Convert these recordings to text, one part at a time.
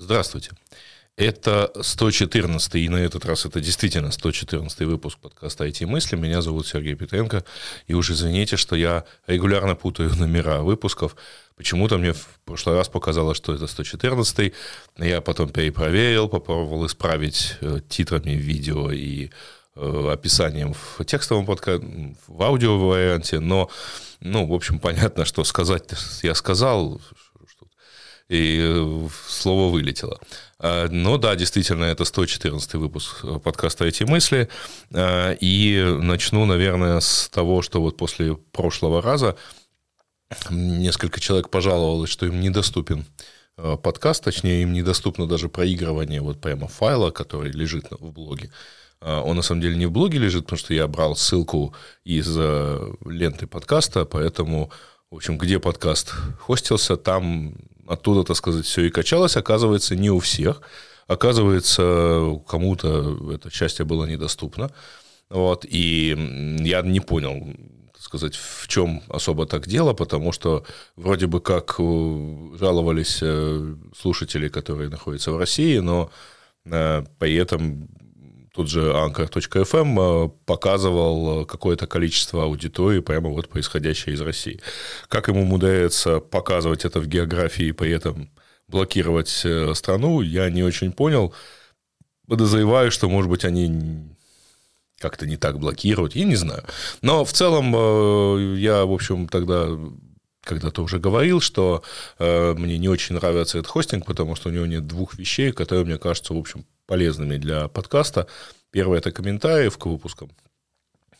Здравствуйте. Это 114 и на этот раз это действительно 114 выпуск подкаста «IT-мысли». Меня зовут Сергей Петренко. И уж извините, что я регулярно путаю номера выпусков. Почему-то мне в прошлый раз показалось, что это 114 Я потом перепроверил, попробовал исправить э, титрами видео и э, описанием в текстовом подкасте, в аудио варианте, но, ну, в общем, понятно, что сказать я сказал, и э, слово вылетело. А, но да, действительно, это 114 выпуск подкаста «Эти мысли». А, и начну, наверное, с того, что вот после прошлого раза несколько человек пожаловалось, что им недоступен а, подкаст, точнее, им недоступно даже проигрывание вот прямо файла, который лежит в блоге. Он на самом деле не в блоге лежит, потому что я брал ссылку из ленты подкаста, поэтому, в общем, где подкаст хостился, там оттуда, так сказать, все и качалось, оказывается, не у всех. Оказывается, кому-то это счастье было недоступно. Вот, и я не понял, так сказать, в чем особо так дело, потому что вроде бы как э, жаловались э, слушатели, которые находятся в России, но э, при этом тот же Anchor.fm э, показывал какое-то количество аудитории, прямо вот происходящее из России. Как ему умудряется показывать это в географии и при этом блокировать э, страну, я не очень понял. Подозреваю, что, может быть, они как-то не так блокируют, я не знаю. Но в целом э, я, в общем, тогда когда-то уже говорил, что э, мне не очень нравится этот хостинг, потому что у него нет двух вещей, которые, мне кажется, в общем, полезными для подкаста. Первое – это комментарии к выпускам.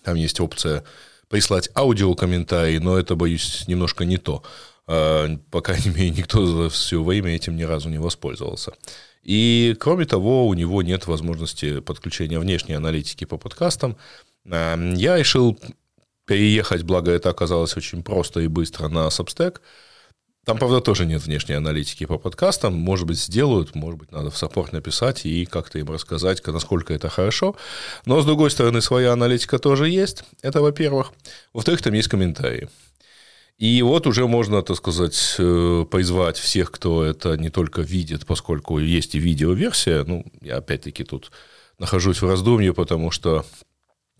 Там есть опция прислать аудиокомментарии, но это, боюсь, немножко не то. А, по крайней мере, никто за все время этим ни разу не воспользовался. И, кроме того, у него нет возможности подключения внешней аналитики по подкастам. А, я решил переехать, благо это оказалось очень просто и быстро, на Substack – там, правда, тоже нет внешней аналитики по подкастам. Может быть, сделают, может быть, надо в саппорт написать и как-то им рассказать, насколько это хорошо. Но, с другой стороны, своя аналитика тоже есть. Это, во-первых. Во-вторых, там есть комментарии. И вот уже можно, так сказать, э, призвать всех, кто это не только видит, поскольку есть и видеоверсия. Ну, я опять-таки тут нахожусь в раздумье, потому что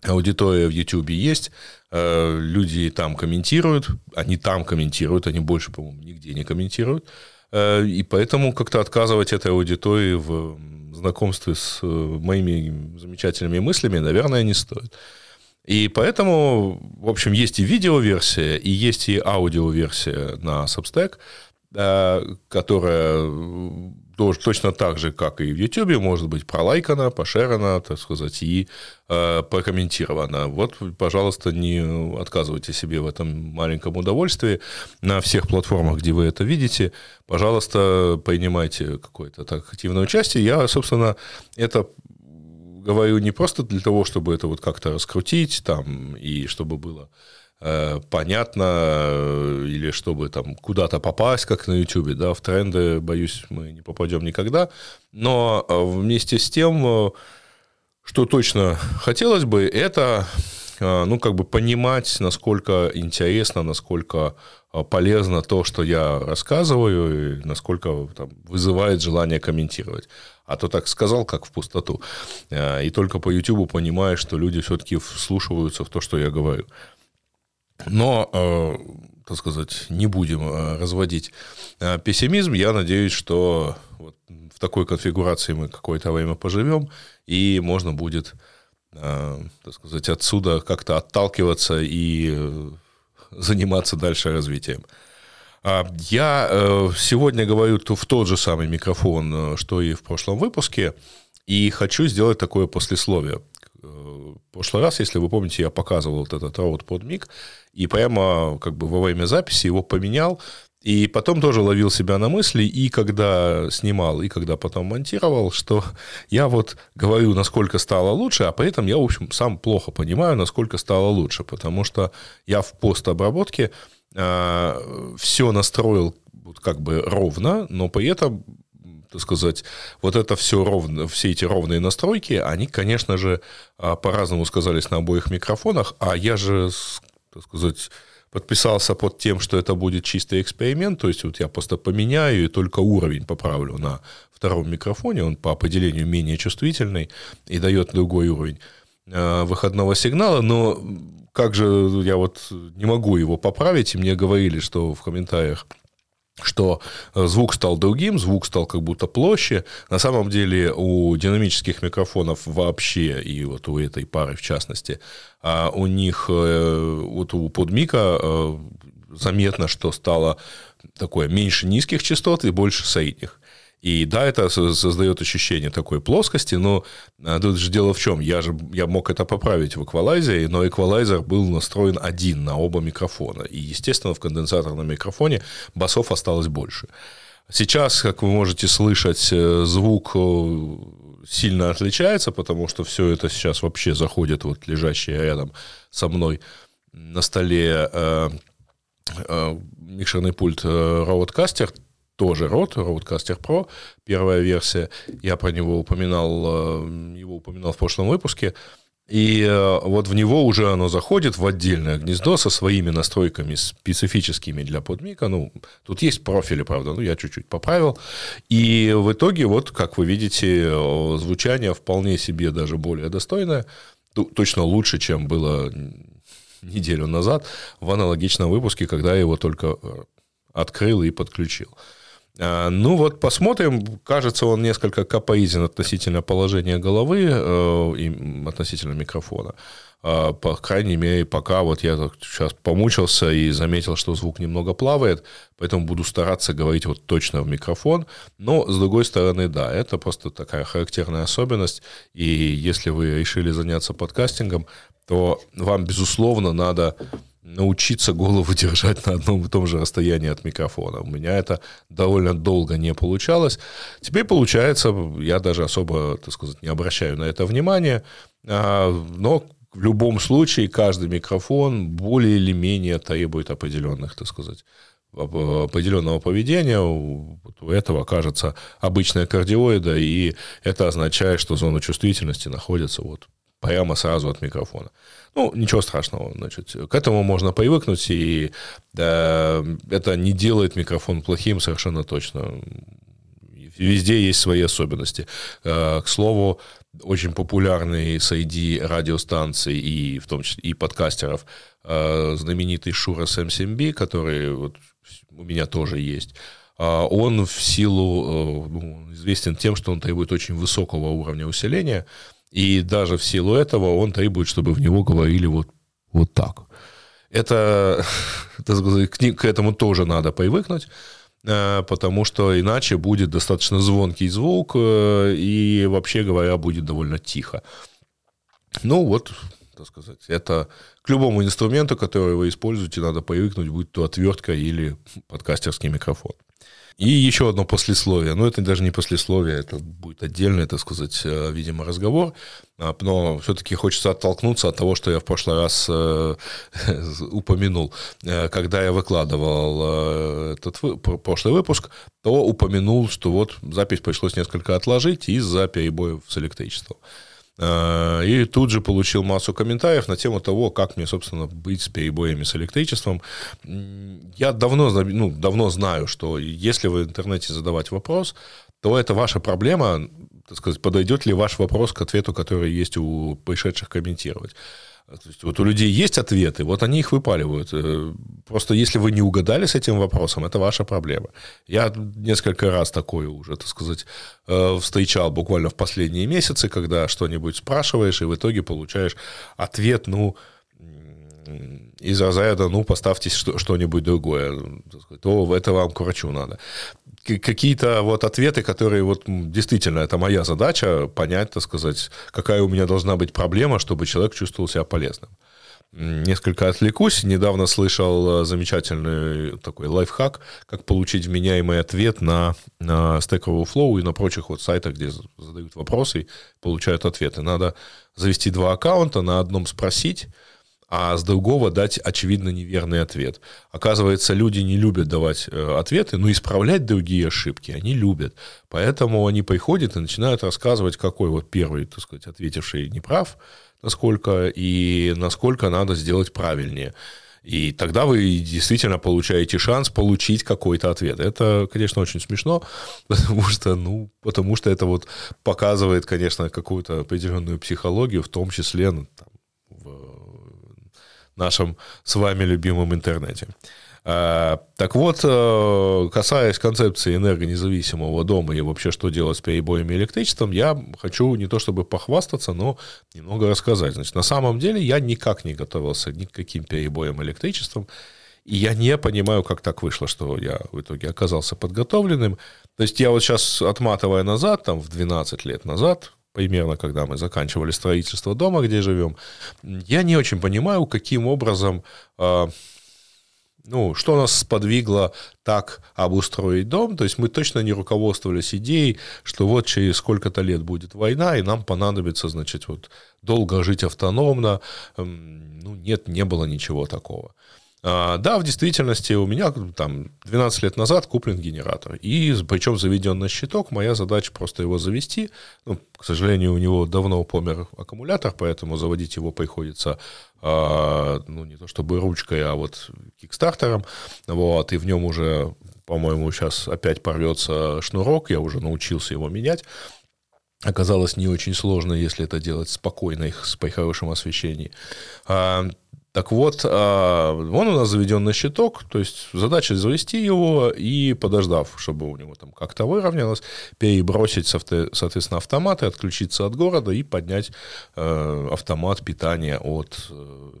аудитория в YouTube есть, э, люди там комментируют, они там комментируют, они больше, по-моему, нигде не комментируют. Э, и поэтому как-то отказывать этой аудитории в знакомстве с э, моими замечательными мыслями, наверное, не стоит. И поэтому, в общем, есть и видеоверсия, и есть и аудиоверсия на Substack, которая точно так же, как и в YouTube, может быть пролайкана, пошерена, так сказать, и э, прокомментирована. Вот, пожалуйста, не отказывайте себе в этом маленьком удовольствии. На всех платформах, где вы это видите, пожалуйста, принимайте какое-то так активное участие. Я, собственно, это говорю не просто для того, чтобы это вот как-то раскрутить там, и чтобы было понятно, э, или чтобы там куда-то попасть, как на YouTube, да, в тренды, боюсь, мы не попадем никогда. Но э, вместе с тем, что точно хотелось бы, это ну, как бы понимать, насколько интересно, насколько полезно то, что я рассказываю, и насколько там, вызывает желание комментировать. А то так сказал, как в пустоту. И только по YouTube понимаешь, что люди все-таки вслушиваются в то, что я говорю. Но, э, так сказать, не будем э, разводить э, пессимизм. Я надеюсь, что вот в такой конфигурации мы какое-то время поживем, и можно будет, так сказать, отсюда как-то отталкиваться и заниматься дальше развитием. А, я сегодня говорю в тот же самый микрофон, что и в прошлом выпуске, и хочу сделать такое послесловие. В прошлый раз, если вы помните, я показывал вот этот роут под миг, и прямо как бы во время записи его поменял, и потом тоже ловил себя на мысли, и когда снимал, и когда потом монтировал, что я вот говорю, насколько стало лучше, а при этом я, в общем, сам плохо понимаю, насколько стало лучше, потому что я в постобработке э, а, все настроил вот как бы ровно, но при этом так сказать, вот это все ровно, все эти ровные настройки, они, конечно же, а, по-разному сказались на обоих микрофонах, а я же так сказать, подписался под тем, что это будет чистый эксперимент, то есть вот я просто поменяю и только уровень поправлю на втором микрофоне, он по определению менее чувствительный и дает другой уровень э, выходного сигнала, но как же я вот не могу его поправить, и мне говорили, что в комментариях что э, звук стал другим, звук стал как будто площе. На самом деле у динамических микрофонов вообще, и вот у этой пары в частности, а у них, э, вот у подмика э, заметно, что стало такое меньше низких частот и больше средних. И да, это создает ощущение такой плоскости, но а, тут же дело в чем, я же я мог это поправить в эквалайзере, но эквалайзер был настроен один на оба микрофона. И, естественно, в конденсаторном микрофоне басов осталось больше. Сейчас, как вы можете слышать, э, звук э, сильно отличается, потому что все это сейчас вообще заходит, вот лежащее рядом со мной на столе э, э, микшерный пульт э, Roadcaster тоже рот, Roadcaster Pro, первая версия. Я про него упоминал, э, его упоминал в прошлом выпуске. И э, вот в него уже оно заходит в отдельное гнездо со своими настройками специфическими для подмика. Ну, тут есть профили, правда, ну, я чуть-чуть поправил. И в итоге, вот, как вы видите, э, звучание вполне себе даже более достойное. Точно лучше, чем было неделю назад в аналогичном выпуске, когда я его только открыл и подключил. А, ну вот посмотрим. Кажется, он несколько капоизен относительно положения головы э, и относительно микрофона. А, по крайней мере, пока вот я сейчас помучился и заметил, что звук немного плавает, поэтому буду стараться говорить вот точно в микрофон. Но, с другой стороны, да, это просто такая характерная особенность. И если вы решили заняться подкастингом, то вам, безусловно, надо научиться голову держать на одном и том же расстоянии от микрофона. У меня это довольно долго не получалось. Теперь получается, я даже особо, так сказать, не обращаю на это внимания, а, но в любом случае каждый микрофон более или менее требует определенных, так сказать, определенного поведения, у этого кажется обычная кардиоида, и это означает, что зона чувствительности находится вот прямо сразу от микрофона. Ну, ничего страшного, значит, к этому можно привыкнуть, и да, это не делает микрофон плохим совершенно точно. Везде есть свои особенности. Э, к слову, очень популярный среди радиостанций и в том числе и подкастеров э, знаменитый Шура SM7B, который вот у меня тоже есть, э, он в силу ну, известен тем, что он требует очень высокого уровня усиления, и даже в силу этого он требует, чтобы в него говорили вот, вот так. Это, к этому тоже надо привыкнуть, э, потому что иначе будет достаточно звонкий звук, э, и вообще говоря, будет довольно тихо. Ну вот, так сказать, это к любому инструменту, который вы используете, надо привыкнуть, будь то отвертка или подкастерский микрофон. И еще одно послесловие. Ну, это даже не послесловие, это будет отдельный, так сказать, э, видимо, разговор. А, но все-таки хочется оттолкнуться от того, что я в прошлый раз э, упомянул. Э, когда я выкладывал этот прошлый выпуск, то упомянул, что вот запись пришлось несколько отложить из-за перебоев с электричеством. Э, и тут же получил массу комментариев на тему того, как мне, собственно, быть с перебоями с электричеством. Я давно, ну, давно знаю, что если в интернете задавать вопрос, то это ваша проблема, так сказать, подойдет ли ваш вопрос к ответу, который есть у пришедших комментировать. То есть вот у людей есть ответы, вот они их выпаливают. Э, просто если вы не угадали с этим вопросом, это ваша проблема. Я несколько раз такое уже, так сказать, э, встречал буквально в последние месяцы, когда что-нибудь спрашиваешь, и в итоге получаешь ответ, ну, из разряда, ну, поставьте что-нибудь другое, то это вам к врачу надо какие-то вот ответы, которые вот действительно это моя задача понять, так сказать, какая у меня должна быть проблема, чтобы человек чувствовал себя полезным. Несколько отвлекусь. Недавно слышал э, замечательный такой лайфхак, как получить вменяемый ответ на, на Stack Overflow и на прочих вот сайтах, где задают вопросы и получают ответы. Надо завести два аккаунта, на одном спросить, а с другого дать очевидно неверный ответ. Оказывается, люди не любят давать э, ответы, но исправлять другие ошибки они любят. Поэтому они приходят и начинают рассказывать, какой вот первый, так сказать, ответивший неправ, насколько и насколько надо сделать правильнее. И тогда вы действительно получаете шанс получить какой-то ответ. Это, конечно, очень смешно, потому что, ну, потому что это вот показывает, конечно, какую-то определенную психологию, в том числе ну, там, в нашем с вами любимом интернете. А, так вот, э, касаясь концепции энергонезависимого дома и вообще, что делать с перебоями электричеством, я хочу не то чтобы похвастаться, но немного рассказать. Значит, на самом деле я никак не готовился ни к каким перебоям электричеством, и я не понимаю, как так вышло, что я в итоге оказался подготовленным. То есть я вот сейчас, отматывая назад, там, в 12 лет назад, примерно, когда мы заканчивали строительство дома, где живем, я не очень понимаю, каким образом а, ну, что нас сподвигло так обустроить дом, то есть мы точно не руководствовались идеей, что вот через сколько-то лет будет война, и нам понадобится, значит, вот долго жить автономно. Ну, нет, не было ничего такого. А, да, в действительности у меня там 12 лет назад куплен генератор, и причем заведен на щиток, моя задача просто его завести. Ну, к сожалению, у него давно помер аккумулятор, поэтому заводить его приходится а, ну, не то чтобы ручкой, а вот кикстартером, вот, и в нем уже, по-моему, сейчас опять порвется шнурок, я уже научился его менять, оказалось не очень сложно, если это делать спокойно, с при хорошем освещении. А, так вот, а, он у нас заведен на щиток, то есть задача завести его и, подождав, чтобы у него там как-то выровнялось, перебросить, соответственно, автомат и отключиться от города и поднять э, автомат питания от, э,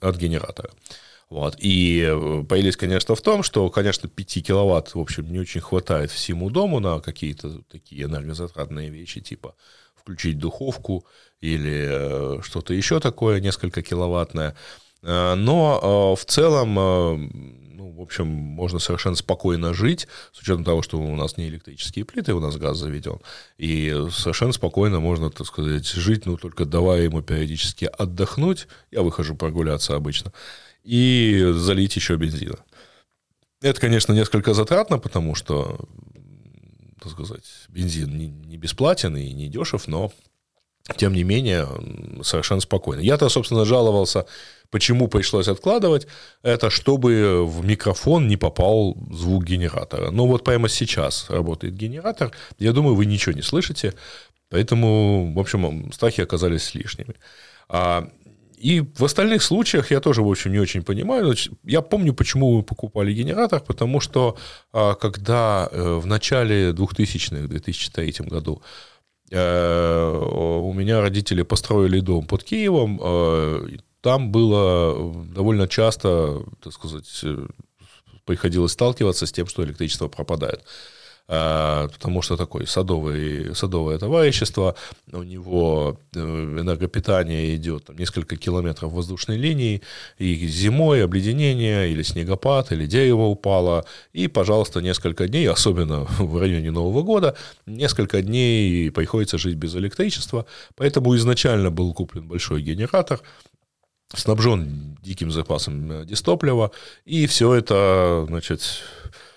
от генератора. Вот. И э, появились, конечно, в том, что, конечно, 5 киловатт, в общем, не очень хватает всему дому на какие-то такие энергозатратные вещи, типа включить духовку или э, что-то еще такое, несколько киловаттное. Э, но в целом, ну, в общем, можно совершенно спокойно жить, с учетом того, что у нас не электрические плиты, у нас газ заведен. И совершенно спокойно можно, так сказать, жить, ну, только давая ему периодически отдохнуть. Я выхожу прогуляться обычно и залить еще бензина. Это, конечно, несколько затратно, потому что, так сказать, бензин не бесплатен и не дешев, но тем не менее, совершенно спокойно. Я-то, собственно, жаловался, почему пришлось откладывать, это чтобы в микрофон не попал звук генератора. Но вот прямо сейчас работает генератор, я думаю, вы ничего не слышите, поэтому, в общем, страхи оказались лишними. А и в остальных случаях я тоже, в общем, не очень понимаю. Я помню, почему мы покупали генератор, потому что а, когда э, в начале 2000-х, 2003 году, у меня родители построили дом под Киевом, э, там было довольно часто, так сказать, приходилось сталкиваться с тем, что электричество пропадает. А, потому что такое садовый, садовое товарищество, у него э, энергопитание идет там, несколько километров воздушной линии, и зимой обледенение, или снегопад, или дерево упало, и, пожалуйста, несколько дней, особенно в районе Нового года, несколько дней приходится жить без электричества, поэтому изначально был куплен большой генератор, снабжен диким запасом э, дистоплива, и все это, значит, Э,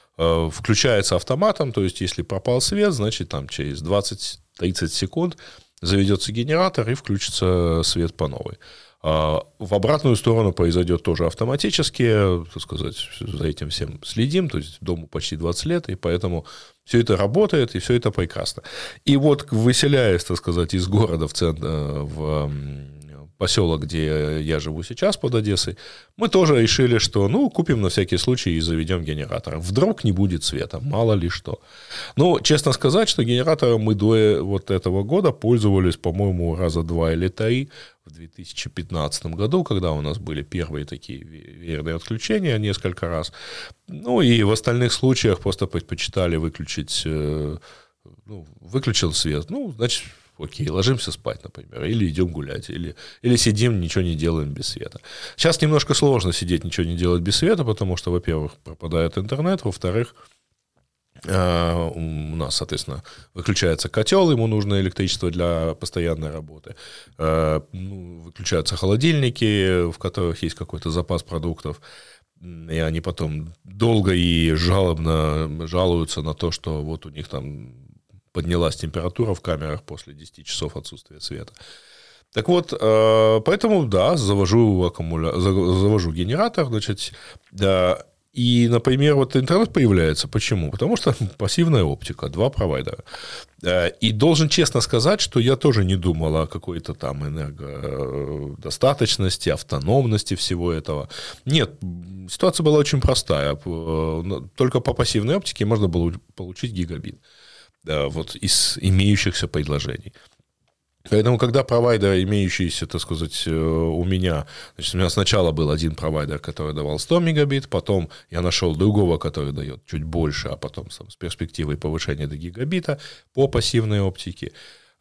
включается автоматом, то есть если пропал свет, значит там через 20-30 секунд заведется генератор и включится свет по новой. А в обратную сторону произойдет тоже автоматически, так сказать, за этим всем следим, то есть дому почти 20 лет, и поэтому все это работает, и все это прекрасно. И вот выселяясь, так сказать, из города в, центр, э, в поселок, где я живу сейчас под Одессой, мы тоже решили, что, ну, купим на всякий случай и заведем генератор. Вдруг не будет света, мало ли что. Ну, честно сказать, что генератором мы до вот этого года пользовались, по-моему, раза два или три в 2015 году, когда у нас были первые такие верные отключения несколько раз. Ну, и в остальных случаях просто предпочитали выключить э, ну, выключил свет, ну, значит, окей, ложимся спать, например, или идем гулять, или, или сидим, ничего не делаем без света. Сейчас немножко сложно сидеть, ничего не делать без света, потому что, во-первых, пропадает интернет, во-вторых, э, у нас, соответственно, выключается котел, ему нужно электричество для постоянной работы. Э, ну, выключаются холодильники, в которых есть какой-то запас продуктов. И они потом долго и жалобно жалуются на то, что вот у них там поднялась температура в камерах после 10 часов отсутствия света. Так вот, поэтому, да, завожу, аккумуля... завожу генератор, значит, и, например, вот интернет появляется. Почему? Потому что пассивная оптика, два провайдера. Э, и должен честно сказать, что я тоже не думал о какой-то там энергодостаточности, автономности всего этого. Нет, ситуация была очень простая. Э, только по пассивной оптике можно было получить гигабит вот из имеющихся предложений. Поэтому, когда провайдер, имеющийся, так сказать, э, у меня, значит, у меня сначала был один провайдер, который давал 100 мегабит, потом я нашел другого, который дает чуть больше, а потом сам, с перспективой повышения до гигабита по пассивной оптике.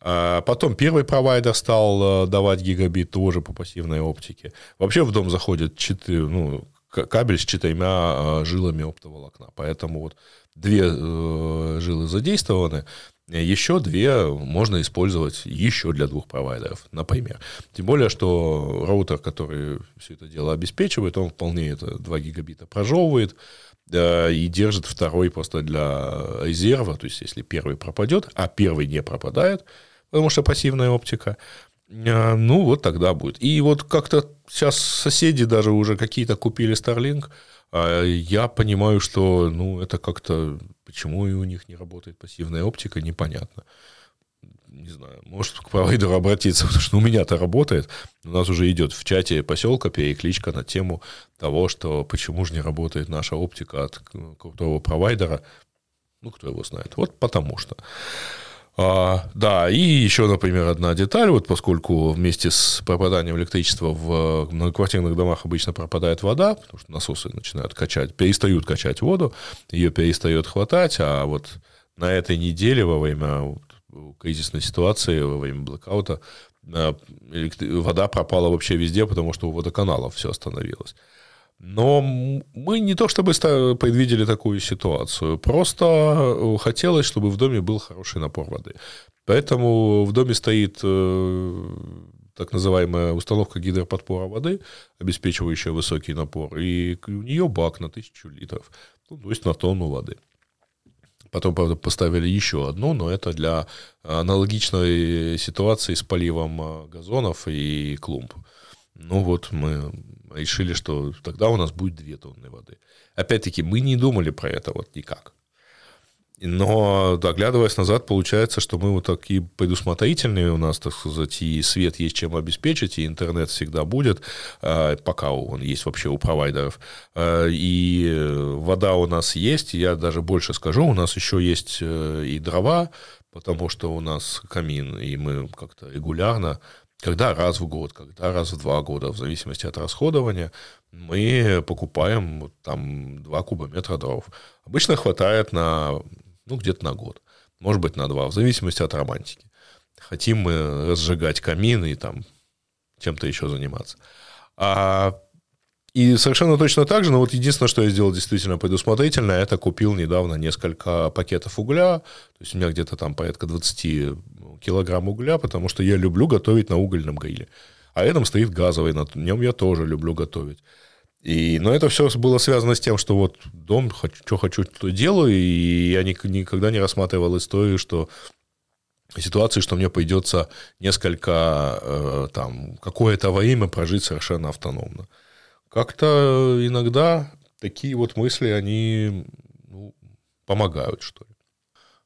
А потом первый провайдер стал э, давать гигабит тоже по пассивной оптике. Вообще в дом заходит 4, ну, кабель с четырьмя э, жилами оптоволокна. Поэтому вот две жилы задействованы, еще две можно использовать еще для двух провайдеров, например. Тем более, что роутер, который все это дело обеспечивает, он вполне это 2 гигабита прожевывает и держит второй просто для резерва, то есть если первый пропадет, а первый не пропадает, потому что пассивная оптика, ну вот тогда будет. И вот как-то сейчас соседи даже уже какие-то купили Starlink, а я понимаю, что ну, это как-то Почему и у них не работает пассивная оптика, непонятно. Не знаю, может к провайдеру обратиться, потому что у меня-то работает. У нас уже идет в чате поселка перекличка на тему того, что почему же не работает наша оптика от крутого провайдера. Ну, кто его знает. Вот потому что. А, да, и еще, например, одна деталь, вот поскольку вместе с пропаданием электричества в многоквартирных домах обычно пропадает вода, потому что насосы начинают качать, перестают качать воду, ее перестает хватать, а вот на этой неделе во время кризисной ситуации, во время блокаута, а, вода пропала вообще везде, потому что у водоканалов все остановилось. Но мы не то чтобы предвидели такую ситуацию, просто э, хотелось, чтобы в доме был хороший напор воды. Поэтому в доме стоит э, так называемая установка гидроподпора воды, обеспечивающая высокий напор, и у нее бак на тысячу литров, ну, то есть на тонну воды. Потом, правда, поставили еще одну, но это для аналогичной ситуации с поливом э, газонов и клумб. Ну вот мы решили, что тогда у нас будет 2 тонны воды. Опять-таки, мы не думали про это вот никак. Но, доглядываясь назад, получается, что мы вот такие предусмотрительные у нас, так сказать, и свет есть чем обеспечить, и интернет всегда будет, а, пока он есть вообще у провайдеров. А, и вода у нас есть, я даже больше скажу, у нас еще есть э, и дрова, потому что у нас камин, и мы как-то регулярно когда раз в год, когда раз в два года, в зависимости от расходования, мы покупаем там 2 кубометра дров. Обычно хватает на, ну, где-то на год, может быть, на два, в зависимости от романтики. Хотим мы разжигать камин и там чем-то еще заниматься. А и совершенно точно так же, но вот единственное, что я сделал действительно предусмотрительно, это купил недавно несколько пакетов угля, то есть у меня где-то там порядка 20 килограмм угля, потому что я люблю готовить на угольном гриле. А рядом стоит газовый, на нем я тоже люблю готовить. И, но это все было связано с тем, что вот дом, что хочу, то делаю, и я никогда не рассматривал историю, что ситуации, что мне придется несколько, э, там, какое-то время прожить совершенно автономно. Как-то иногда такие вот мысли, они ну, помогают, что ли.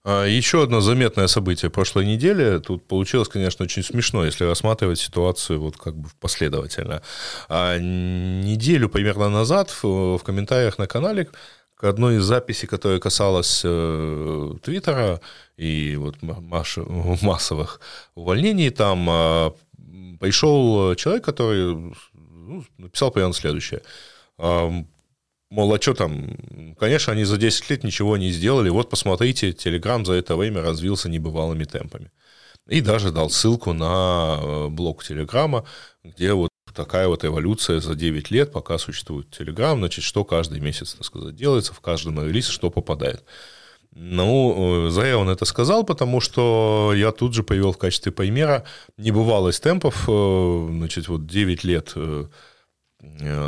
А, Еще одно заметное событие прошлой недели. Тут получилось, конечно, очень смешно, если рассматривать ситуацию вот как бы последовательно. А неделю примерно назад в, комментариях на канале к одной из записей, которая касалась э, Твиттера и вот маш, массовых увольнений, там э, пришел человек, который ну, написал примерно следующее мол, а что там, конечно, они за 10 лет ничего не сделали, вот посмотрите, Telegram за это время развился небывалыми темпами. И даже дал ссылку на э, блог Телеграма, где вот такая вот эволюция за 9 лет, пока существует Telegram, значит, что каждый месяц, так сказать, делается, в каждом релизе что попадает. Ну, э, зря он это сказал, потому что я тут же привел в качестве примера небывалость темпов, э, значит, вот 9 лет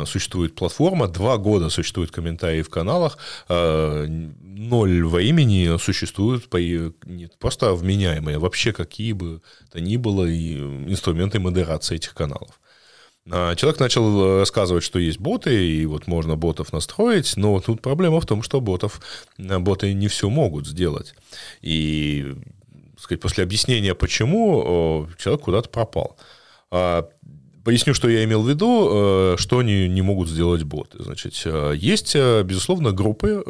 существует платформа, два года существуют комментарии в каналах, ноль во имени существуют не просто вменяемые, вообще какие бы то ни было инструменты модерации этих каналов. А человек начал рассказывать, что есть боты, и вот можно ботов настроить, но тут проблема в том, что ботов, боты не все могут сделать. И сказать, после объяснения, почему, человек куда-то пропал. Поясню, что я имел в виду, э, что они не могут сделать боты. Значит, э, есть, э, безусловно, группы,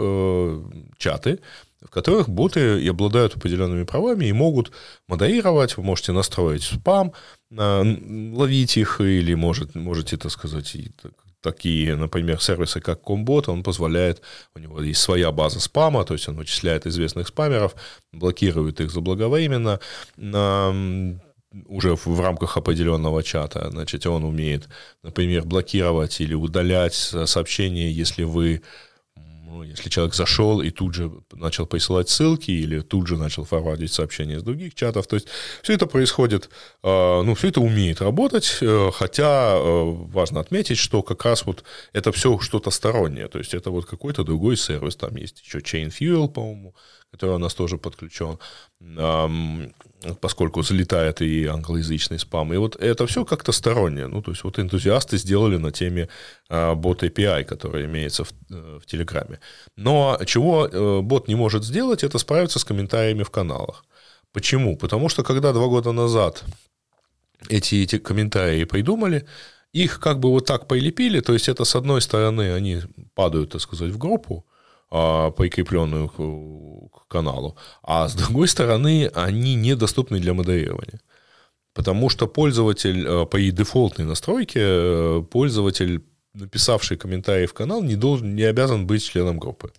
чаты, в которых боты и обладают определенными правами и могут модерировать, вы можете настроить спам, ловить их, или может, можете, так сказать, такие, например, сервисы, как Comбot, он позволяет, у него есть своя база спама, то есть он вычисляет известных спамеров, блокирует их заблаговременно, уже в рамках определенного чата. Значит, он умеет, например, блокировать или удалять сообщения, если вы ну, если человек зашел и тут же начал присылать ссылки или тут же начал форвардить сообщения из других чатов, то есть все это происходит, э, ну, все это умеет работать, э, хотя э, важно отметить, что как раз вот это все что-то стороннее, то есть это вот какой-то другой сервис, там есть еще Chain Fuel, по-моему, который у нас тоже подключен, поскольку залетает и англоязычный спам. И вот это все как-то стороннее. Ну, то есть вот энтузиасты сделали на теме а, бот API, который имеется в, э, в Телеграме. Но чего э, бот не может сделать, это справиться с комментариями в каналах. Почему? Потому что когда два года назад эти, эти комментарии придумали, их как бы вот так прилепили, то есть это с одной стороны они падают, так сказать, в группу, а, прикрепленную к каналу, а с другой стороны они недоступны для модерирования. Потому что пользователь э, по и дефолтной настройке, э, пользователь, написавший комментарий в канал, не, должен, не обязан быть членом группы.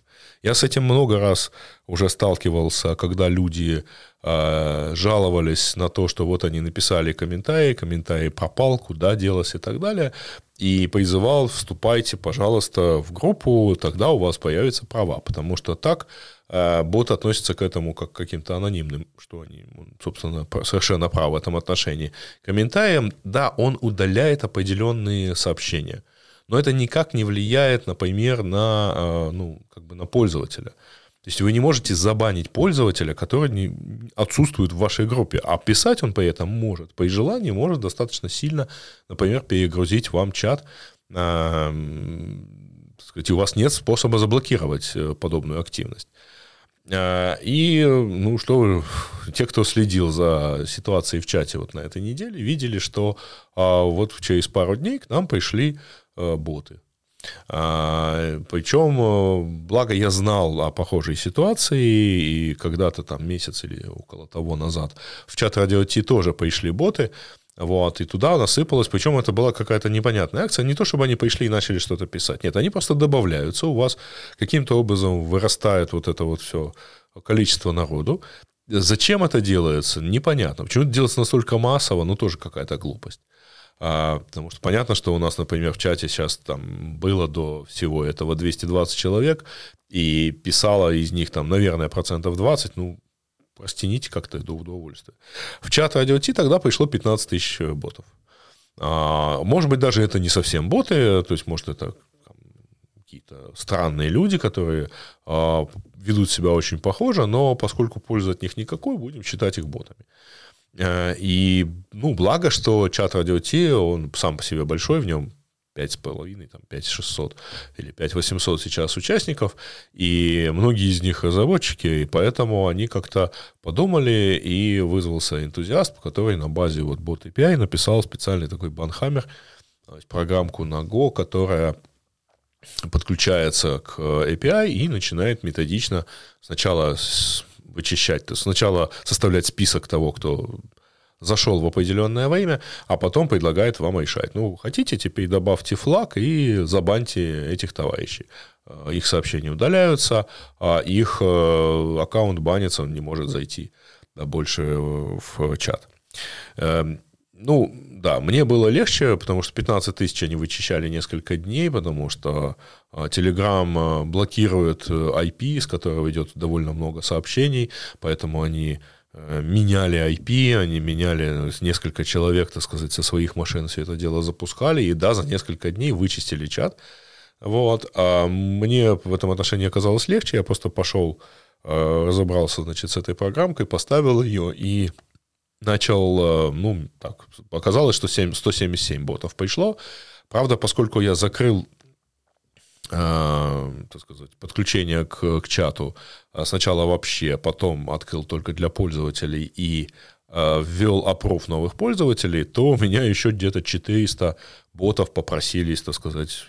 Я с этим много раз уже сталкивался, когда люди э, жаловались на то, что вот они написали комментарий, комментарий пропал, куда делось и так далее, и призывал, вступайте, пожалуйста, в группу, тогда у вас появятся права, потому что так э, бот относится к этому как к каким-то анонимным, что они, собственно, совершенно правы в этом отношении. Комментариям, да, он удаляет определенные сообщения – но это никак не влияет, например, на, э, ну, как бы на пользователя. То есть вы не можете забанить пользователя, который не, отсутствует в вашей группе, а писать он при этом может. При желании может достаточно сильно, например, перегрузить вам чат. Э, сказать, у вас нет способа заблокировать э, подобную активность. Э, и, ну, что те, кто следил за ситуацией в чате вот на этой неделе, видели, что а, вот через пару дней к нам пришли Э, боты. А, причем, э, благо я знал о похожей ситуации, и когда-то там месяц или около того назад в чат Радио Ти тоже пришли боты, вот, и туда насыпалось, причем это была какая-то непонятная акция, не то, чтобы они пришли и начали что-то писать, нет, они просто добавляются, у вас каким-то образом вырастает вот это вот все количество народу, Зачем это делается, непонятно. Почему это делается настолько массово, ну, тоже какая-то глупость. А, потому что понятно, что у нас, например, в чате сейчас там было до всего этого 220 человек, и писало из них там, наверное, процентов 20, ну, растяните как-то до удовольствия. В чат Ти тогда пришло 15 тысяч ботов. А, может быть, даже это не совсем боты, то есть, может, это какие-то странные люди, которые а, ведут себя очень похоже, но поскольку пользы от них никакой, будем считать их ботами. Э, и, ну, благо, что чат Радио Ти, он сам по себе большой, в нем 5,5, там 5,600 или 5,800 сейчас участников, и многие из них разработчики, и поэтому они как-то подумали, и вызвался энтузиаст, который на базе вот бот API написал специальный такой банхаммер, программку на Go, которая подключается к API и начинает методично сначала вычищать. То есть сначала составлять список того, кто зашел в определенное время, а потом предлагает вам решать. Ну, хотите, теперь добавьте флаг и забаньте этих товарищей. Э, их сообщения удаляются, а их э, аккаунт банится, он не может зайти больше в чат. Эм, ну, да, мне было легче, потому что 15 тысяч они вычищали несколько дней, потому что Telegram блокирует IP, э, с которого идет довольно много сообщений, поэтому они э, меняли IP, они меняли несколько человек, так сказать, со своих машин все это дело запускали, и да, за несколько дней вычистили чат. Вот. А мне в этом отношении оказалось легче, я просто пошел, э, разобрался, значит, с этой программкой, поставил ее и начал, ну, так, оказалось, что 7, 177 ботов пришло. Правда, поскольку я закрыл э, так сказать, подключение к, к чату а сначала вообще, потом открыл только для пользователей и э, ввел опров новых пользователей, то у меня еще где-то 400 ботов попросились, так сказать,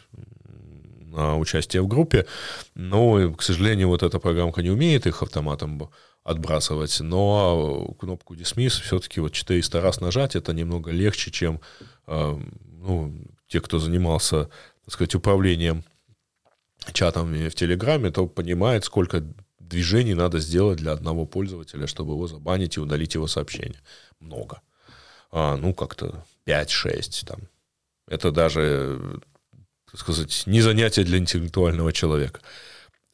на участие в группе. Но, к сожалению, вот эта программка не умеет их автоматом отбрасывать, но кнопку Dismiss все-таки вот 400 раз нажать, это немного легче, чем э, ну, те, кто занимался, так сказать, управлением чатами в Телеграме, то понимает, сколько движений надо сделать для одного пользователя, чтобы его забанить и удалить его сообщение. Много. А, ну, как-то 5-6 там. Это даже, так сказать, не занятие для интеллектуального человека.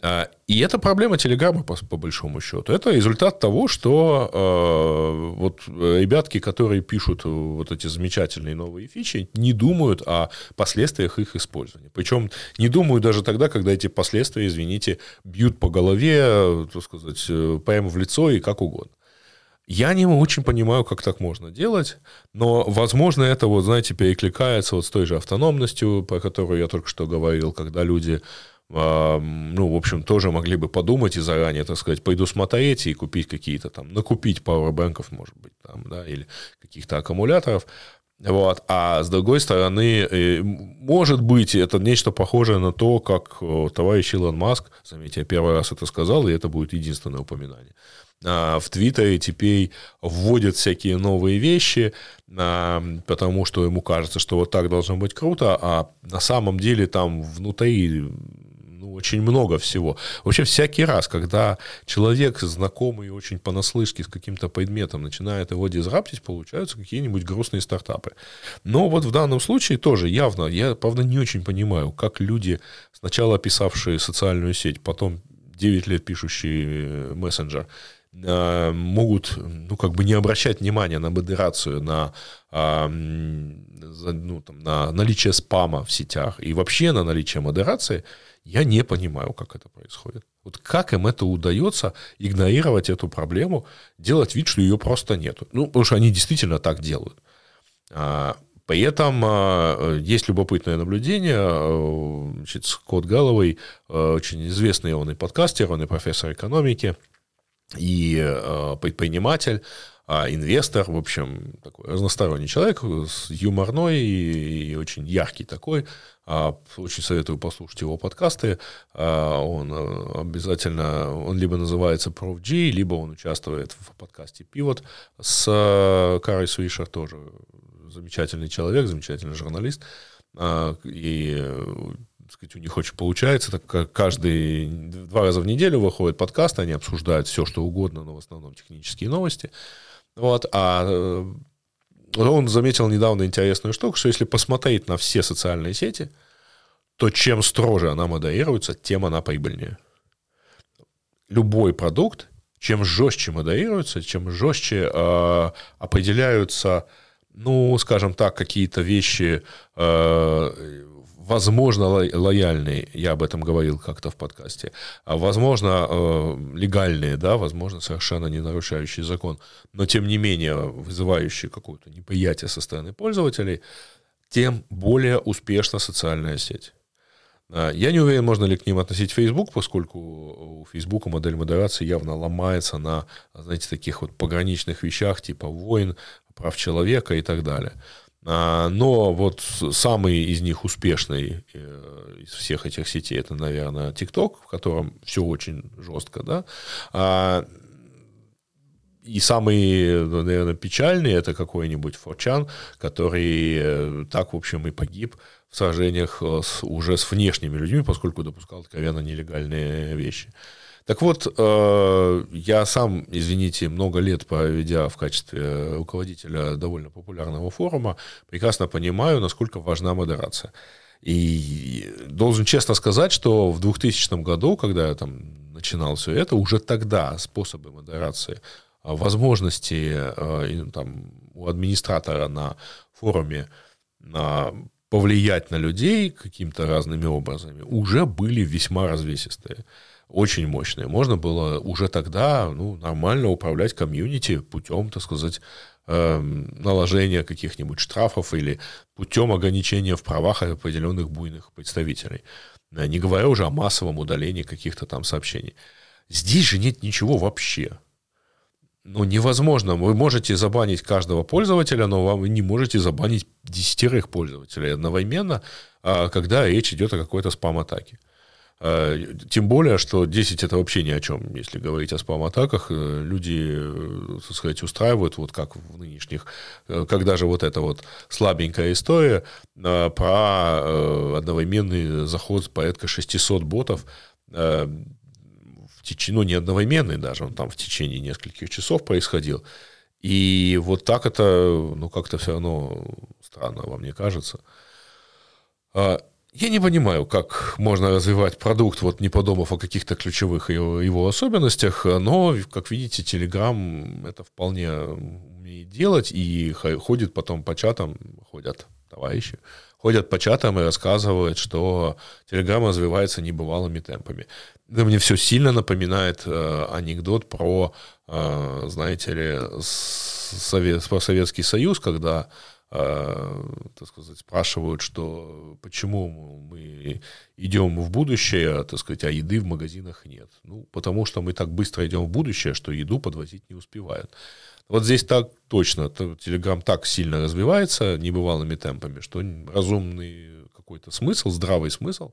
А, и это проблема Телеграма, по, по большому счету. Это результат того, что э, вот ребятки, которые пишут вот эти замечательные новые фичи, не думают о последствиях их использования. Причем не думают даже тогда, когда эти последствия, извините, бьют по голове, так сказать, прямо в лицо и как угодно. Я не очень понимаю, как так можно делать, но, возможно, это, вот, знаете, перекликается вот с той же автономностью, про которую я только что говорил, когда люди ну, в общем, тоже могли бы подумать и заранее, так сказать, пойду смотреть и купить какие-то там, накупить пауэрбэнков, может быть, там, да, или каких-то аккумуляторов, вот. А с другой стороны, э, может быть, это нечто похожее на то, как товарищ Илон Маск, заметьте, я первый раз это сказал, и это будет единственное упоминание, а, в Твиттере теперь вводят всякие новые вещи, а, потому что ему кажется, что вот так должно быть круто, а на самом деле там внутри ну, очень много всего. Вообще всякий раз, когда человек, знакомый очень понаслышке с каким-то предметом, начинает его дизраптить, получаются какие-нибудь грустные стартапы. Но вот в данном случае тоже явно, я, правда, не очень понимаю, как люди, сначала писавшие социальную сеть, потом 9 лет пишущие мессенджер, а, могут, ну, как бы не обращать внимания на модерацию, на, а, ну, там, на наличие спама в сетях и вообще на наличие модерации, я не понимаю, как это происходит. Вот как им это удается игнорировать эту проблему, делать вид, что ее просто нет. Ну, потому что они действительно так делают. А, при этом а, есть любопытное наблюдение. А, значит, Скотт Галловой, очень известный он и подкастер, он и профессор экономики, и предприниматель, инвестор, в общем, такой разносторонний человек, юморной и очень яркий такой, очень советую послушать его подкасты. А, он э, обязательно, он либо называется Prof G, либо он участвует в подкасте Pivot с э, Карой Свишер, тоже замечательный человек, замечательный журналист. А, и сказать, у них очень получается, так как каждый два раза в неделю выходит подкаст, они обсуждают все, что угодно, но в основном технические новости. Вот, а э, он заметил недавно интересную штуку, что если посмотреть на все социальные сети, то чем строже она модерируется, тем она прибыльнее. Любой продукт, чем жестче модерируется, чем жестче э, определяются, ну, скажем так, какие-то вещи, э, возможно, лояльные, я об этом говорил как-то в подкасте, а возможно, э, легальные, да, возможно, совершенно не нарушающие закон, но тем не менее вызывающие какое-то неприятие со стороны пользователей, тем более успешна социальная сеть. А, я не уверен, можно ли к ним относить Facebook, поскольку у Facebook модель модерации явно ломается на, знаете, таких вот пограничных вещах типа войн, прав человека и так далее. А, но вот самый из них успешный э, из всех этих сетей, это, наверное, TikTok, в котором все очень жестко, да. А, и самый, наверное, печальный это какой-нибудь Форчан, который э, так, в общем, и погиб в сражениях с, уже с внешними людьми, поскольку допускал откровенно нелегальные вещи. Так вот, э, я сам, извините, много лет проведя в качестве руководителя довольно популярного форума, прекрасно понимаю, насколько важна модерация. И должен честно сказать, что в 2000 году, когда я там начинал все это, уже тогда способы модерации возможности там, у администратора на форуме на повлиять на людей какими-то разными образами уже были весьма развесистые, очень мощные. Можно было уже тогда ну, нормально управлять комьюнити путем, так сказать, эм, наложения каких-нибудь штрафов или путем ограничения в правах определенных буйных представителей. Не говоря уже о массовом удалении каких-то там сообщений. Здесь же нет ничего вообще ну, невозможно. Вы можете забанить каждого пользователя, но вам не можете забанить десятерых пользователей одновременно, а, когда речь идет о какой-то спам-атаке. А, тем более, что 10 это вообще ни о чем, если говорить о спам-атаках. Э, люди, э, так сказать, устраивают, вот как в нынешних, э, когда же вот эта вот слабенькая история про одновременный заход порядка 600 ботов течение, ну, не одновременный даже, он там в течение нескольких часов происходил. И вот так это, ну, как-то все равно странно, вам не кажется. Я не понимаю, как можно развивать продукт, вот не подумав о каких-то ключевых его, его особенностях, но, как видите, Telegram это вполне умеет делать, и ходит потом по чатам, ходят товарищи, ходят по чатам и рассказывают, что Telegram развивается небывалыми темпами. Да мне все сильно напоминает э, анекдот про, э, знаете ли, Совет, про Советский Союз, когда так сказать, спрашивают, что почему мы идем в будущее, так сказать, а еды в магазинах нет. Ну, потому что мы так быстро идем в будущее, что еду подвозить не успевают. Вот здесь так точно. Телеграм так сильно развивается небывалыми темпами, что разумный какой-то смысл, здравый смысл,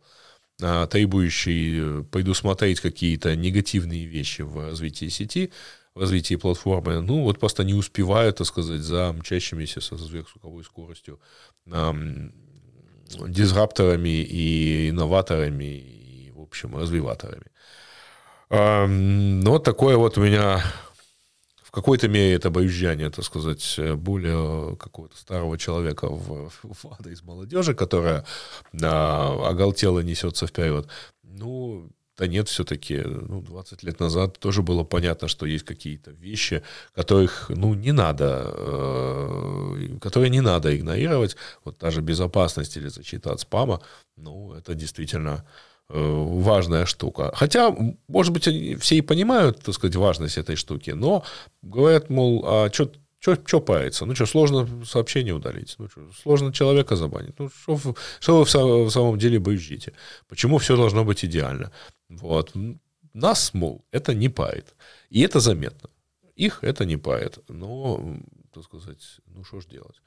а, требующий э, предусмотреть какие-то негативные вещи в развитии сети, в развитии платформы, ну, вот просто не успевают, так сказать, за мчащимися со сверхзвуковой скоростью дизрапторами и инноваторами, и, в общем, развиваторами. Ну, вот такое вот у меня какой-то мере это обоюждение, так сказать, более какого-то старого человека в, в адрес молодежи, которая а, оголтело несется вперед. Ну, да нет, все-таки, ну, 20 лет назад тоже было понятно, что есть какие-то вещи, которых, ну, не надо, э, которые не надо игнорировать. Вот даже безопасность или защита от спама, ну, это действительно Э, важная штука. Хотя, может быть, они все и понимают, так сказать, важность этой штуки, но говорят, мол, а что что париться? Ну что, сложно сообщение удалить? Ну что, сложно человека забанить? Ну что, вы в самом деле боюжите? Почему все должно быть идеально? Вот. Нас, мол, это не парит. И это заметно. Их это не парит. Но, так сказать, ну что ж делать?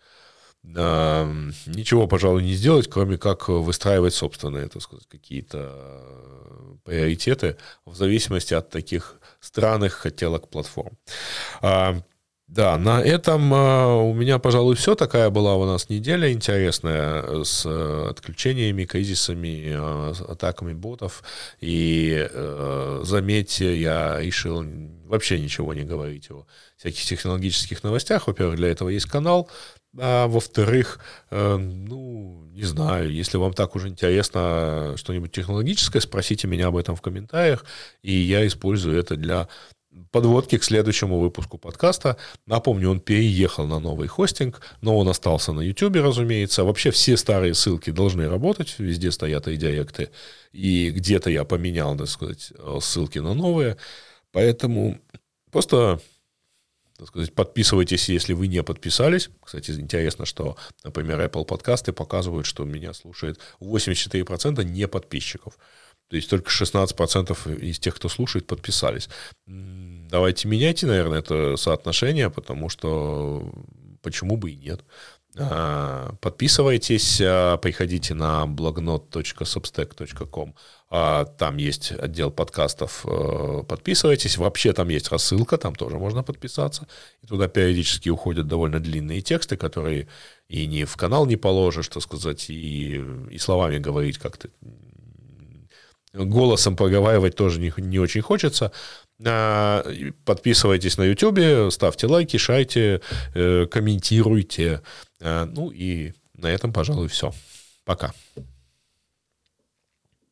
ничего, пожалуй, не сделать, кроме как выстраивать собственные, так сказать, какие-то э, приоритеты в зависимости от таких странных хотелок платформ. А, да, на этом э, у меня, пожалуй, все. Такая была у нас неделя интересная с э, отключениями, кризисами, атаками ботов. И заметьте, я решил вообще ничего не говорить о всяких технологических новостях. Во-первых, для этого есть канал. А во-вторых, э, ну, не знаю, если вам так уже интересно что-нибудь технологическое, спросите меня об этом в комментариях, и я использую это для подводки к следующему выпуску подкаста. Напомню, он переехал на новый хостинг, но он остался на YouTube, разумеется. Вообще все старые ссылки должны работать, везде стоят редиректы, и где-то я поменял, так сказать, ссылки на новые. Поэтому просто так сказать, подписывайтесь, если вы не подписались. Кстати, интересно, что, например, Apple подкасты показывают, что меня слушает 84% не подписчиков. То есть только 16% из тех, кто слушает, подписались. Давайте меняйте, наверное, это соотношение, потому что почему бы и нет. А, подписывайтесь, а, приходите на blognot.substack.com. А, там есть отдел подкастов. Подписывайтесь. Вообще там есть рассылка, там тоже можно подписаться. И туда периодически уходят довольно длинные тексты, которые и не в канал не положишь, так сказать, и, и словами говорить как-то голосом проговаривать тоже не, не очень хочется. Подписывайтесь на YouTube, ставьте лайки, шайте, э, комментируйте. Э, ну и на этом, пожалуй, все. Пока.